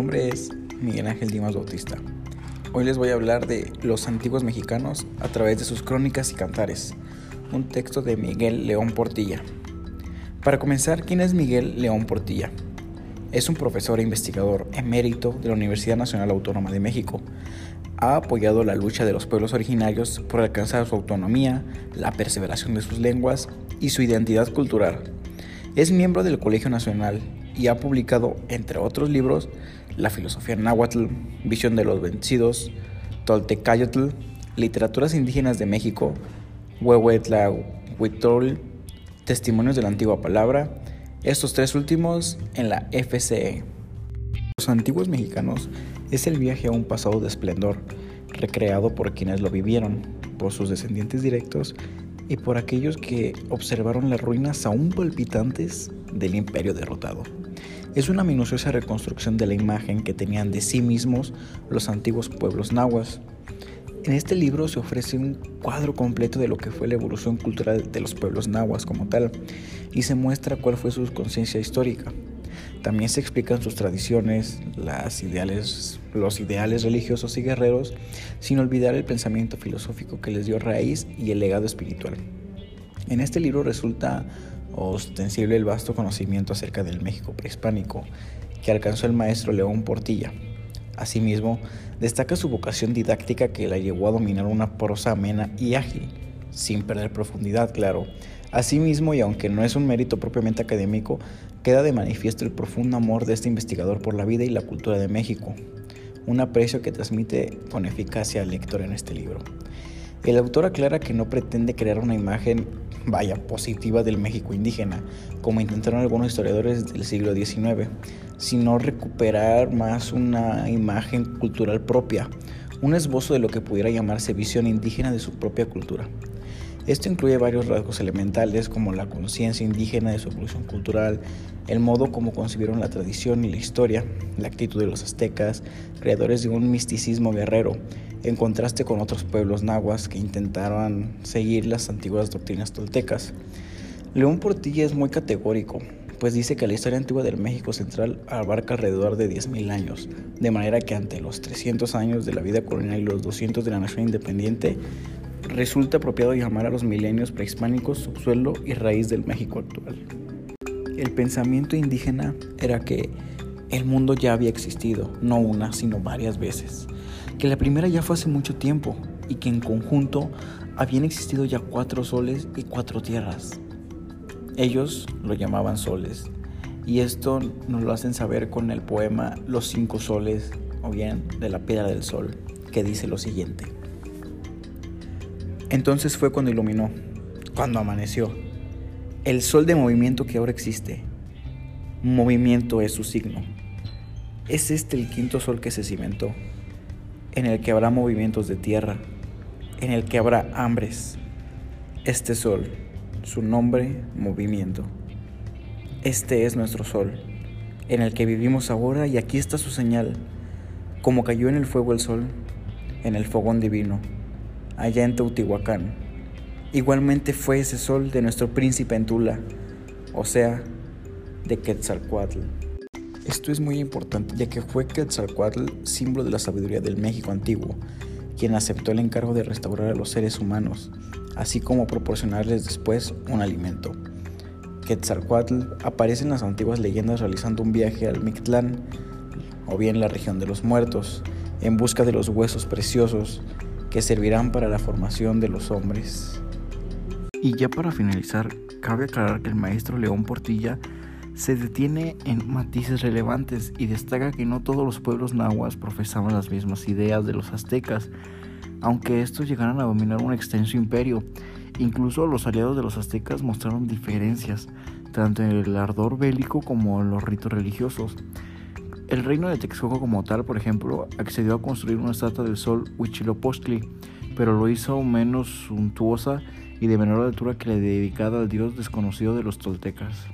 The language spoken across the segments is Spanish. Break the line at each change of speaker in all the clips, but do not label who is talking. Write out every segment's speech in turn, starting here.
nombre es Miguel Ángel Dimas Bautista. Hoy les voy a hablar de los antiguos mexicanos a través de sus crónicas y cantares, un texto de Miguel León Portilla. Para comenzar, ¿quién es Miguel León Portilla? Es un profesor e investigador emérito de la Universidad Nacional Autónoma de México. Ha apoyado la lucha de los pueblos originarios por alcanzar su autonomía, la perseveración de sus lenguas y su identidad cultural. Es miembro del Colegio Nacional y ha publicado, entre otros libros, La filosofía náhuatl, Visión de los vencidos, Toltecayotl, Literaturas indígenas de México, Huehuetla Huitrol, Testimonios de la antigua palabra, estos tres últimos en la FCE. Los antiguos mexicanos es el viaje a un pasado de esplendor, recreado por quienes lo vivieron, por sus descendientes directos y por aquellos que observaron las ruinas aún palpitantes del imperio derrotado. Es una minuciosa reconstrucción de la imagen que tenían de sí mismos los antiguos pueblos nahuas. En este libro se ofrece un cuadro completo de lo que fue la evolución cultural de los pueblos nahuas como tal, y se muestra cuál fue su conciencia histórica. También se explican sus tradiciones, las ideales, los ideales religiosos y guerreros, sin olvidar el pensamiento filosófico que les dio raíz y el legado espiritual. En este libro resulta ostensible el vasto conocimiento acerca del México prehispánico que alcanzó el maestro León Portilla. Asimismo, destaca su vocación didáctica que la llevó a dominar una prosa amena y ágil, sin perder profundidad, claro. Asimismo, y aunque no es un mérito propiamente académico, queda de manifiesto el profundo amor de este investigador por la vida y la cultura de México, un aprecio que transmite con eficacia al lector en este libro. El autor aclara que no pretende crear una imagen vaya, positiva del México indígena, como intentaron algunos historiadores del siglo XIX, sino recuperar más una imagen cultural propia, un esbozo de lo que pudiera llamarse visión indígena de su propia cultura. Esto incluye varios rasgos elementales como la conciencia indígena de su evolución cultural, el modo como concibieron la tradición y la historia, la actitud de los aztecas, creadores de un misticismo guerrero, en contraste con otros pueblos nahuas que intentaron seguir las antiguas doctrinas toltecas. León Portilla es muy categórico, pues dice que la historia antigua del México Central abarca alrededor de 10.000 años, de manera que ante los 300 años de la vida colonial y los 200 de la nación independiente, resulta apropiado llamar a los milenios prehispánicos subsuelo y raíz del México actual. El pensamiento indígena era que el mundo ya había existido, no una, sino varias veces que la primera ya fue hace mucho tiempo y que en conjunto habían existido ya cuatro soles y cuatro tierras. Ellos lo llamaban soles y esto nos lo hacen saber con el poema Los cinco soles o bien de la piedra del sol, que dice lo siguiente. Entonces fue cuando iluminó, cuando amaneció, el sol de movimiento que ahora existe. Movimiento es su signo. Es este el quinto sol que se cimentó en el que habrá movimientos de tierra, en el que habrá hambres. Este sol, su nombre, movimiento. Este es nuestro sol, en el que vivimos ahora y aquí está su señal, como cayó en el fuego el sol, en el fogón divino, allá en Teotihuacán. Igualmente fue ese sol de nuestro príncipe en Tula, o sea, de Quetzalcoatl. Esto es muy importante ya que fue Quetzalcoatl símbolo de la sabiduría del México antiguo, quien aceptó el encargo de restaurar a los seres humanos, así como proporcionarles después un alimento. Quetzalcoatl aparece en las antiguas leyendas realizando un viaje al Mictlán, o bien la región de los muertos, en busca de los huesos preciosos que servirán para la formación de los hombres. Y ya para finalizar, cabe aclarar que el maestro León Portilla se detiene en matices relevantes y destaca que no todos los pueblos nahuas profesaban las mismas ideas de los aztecas, aunque estos llegaran a dominar un extenso imperio. Incluso los aliados de los aztecas mostraron diferencias, tanto en el ardor bélico como en los ritos religiosos. El reino de Texcoco como tal, por ejemplo, accedió a construir una estatua del sol Huitzilopochtli, pero lo hizo menos suntuosa y de menor altura que la dedicada al dios desconocido de los toltecas.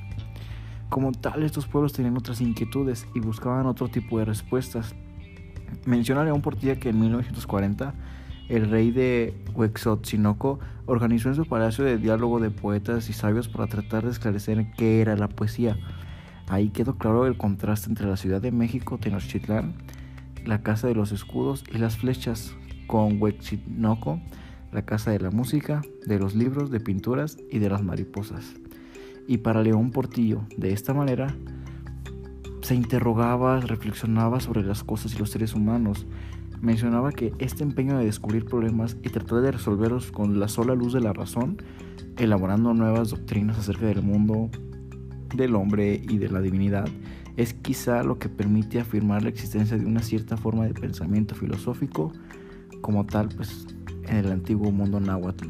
Como tal, estos pueblos tenían otras inquietudes y buscaban otro tipo de respuestas. Menciona León Portilla que en 1940 el rey de Huexotzinoco organizó en su palacio de diálogo de poetas y sabios para tratar de esclarecer qué era la poesía. Ahí quedó claro el contraste entre la Ciudad de México, Tenochtitlán, la Casa de los Escudos y las Flechas, con Huexinoco, la Casa de la Música, de los libros, de pinturas y de las mariposas. Y para León Portillo, de esta manera, se interrogaba, reflexionaba sobre las cosas y los seres humanos. Mencionaba que este empeño de descubrir problemas y tratar de resolverlos con la sola luz de la razón, elaborando nuevas doctrinas acerca del mundo, del hombre y de la divinidad, es quizá lo que permite afirmar la existencia de una cierta forma de pensamiento filosófico como tal pues en el antiguo mundo náhuatl.